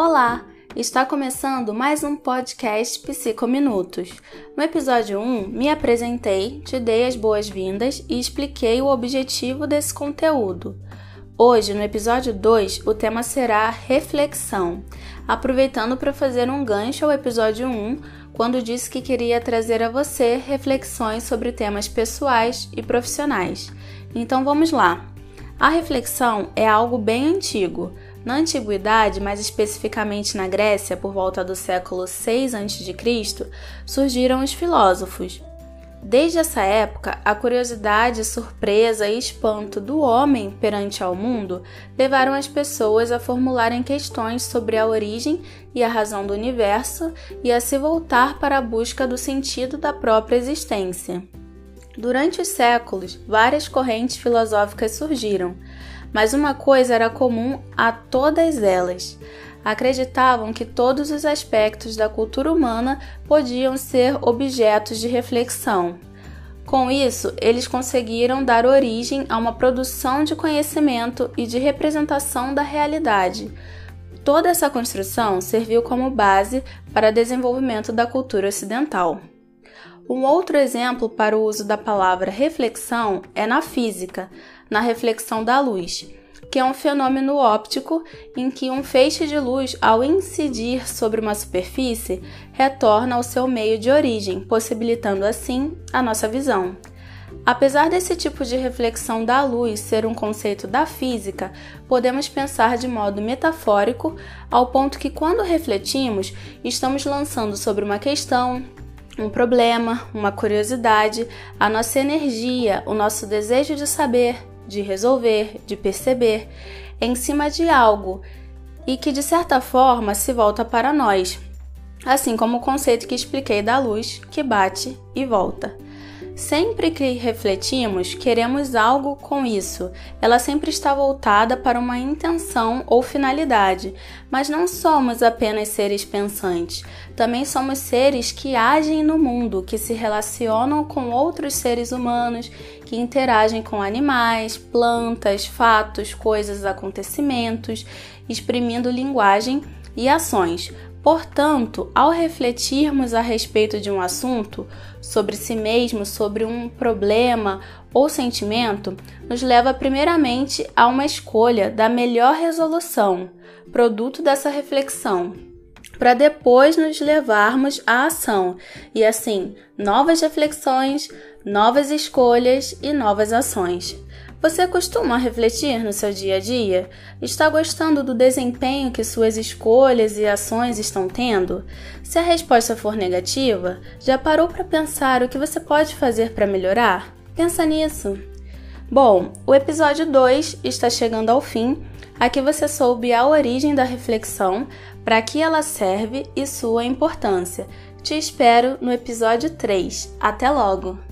Olá! Está começando mais um podcast Psicominutos. No episódio 1, me apresentei, te dei as boas-vindas e expliquei o objetivo desse conteúdo. Hoje, no episódio 2, o tema será reflexão, aproveitando para fazer um gancho ao episódio 1, quando disse que queria trazer a você reflexões sobre temas pessoais e profissionais. Então vamos lá! A reflexão é algo bem antigo. Na antiguidade, mais especificamente na Grécia, por volta do século 6 a.C., surgiram os filósofos. Desde essa época, a curiosidade, surpresa e espanto do homem perante ao mundo levaram as pessoas a formularem questões sobre a origem e a razão do universo e a se voltar para a busca do sentido da própria existência. Durante os séculos, várias correntes filosóficas surgiram, mas uma coisa era comum a todas elas. Acreditavam que todos os aspectos da cultura humana podiam ser objetos de reflexão. Com isso, eles conseguiram dar origem a uma produção de conhecimento e de representação da realidade. Toda essa construção serviu como base para o desenvolvimento da cultura ocidental. Um outro exemplo para o uso da palavra reflexão é na física, na reflexão da luz, que é um fenômeno óptico em que um feixe de luz, ao incidir sobre uma superfície, retorna ao seu meio de origem, possibilitando assim a nossa visão. Apesar desse tipo de reflexão da luz ser um conceito da física, podemos pensar de modo metafórico, ao ponto que, quando refletimos, estamos lançando sobre uma questão, um problema, uma curiosidade, a nossa energia, o nosso desejo de saber, de resolver, de perceber, em cima de algo e que de certa forma se volta para nós, assim como o conceito que expliquei da luz que bate e volta. Sempre que refletimos, queremos algo com isso. Ela sempre está voltada para uma intenção ou finalidade, mas não somos apenas seres pensantes. Também somos seres que agem no mundo, que se relacionam com outros seres humanos, que interagem com animais, plantas, fatos, coisas, acontecimentos, exprimindo linguagem e ações. Portanto, ao refletirmos a respeito de um assunto, sobre si mesmo, sobre um problema ou sentimento, nos leva primeiramente a uma escolha da melhor resolução, produto dessa reflexão, para depois nos levarmos à ação e assim novas reflexões, novas escolhas e novas ações. Você costuma refletir no seu dia a dia? Está gostando do desempenho que suas escolhas e ações estão tendo? Se a resposta for negativa, já parou para pensar o que você pode fazer para melhorar? Pensa nisso. Bom, o episódio 2 está chegando ao fim. Aqui você soube a origem da reflexão, para que ela serve e sua importância. Te espero no episódio 3. Até logo!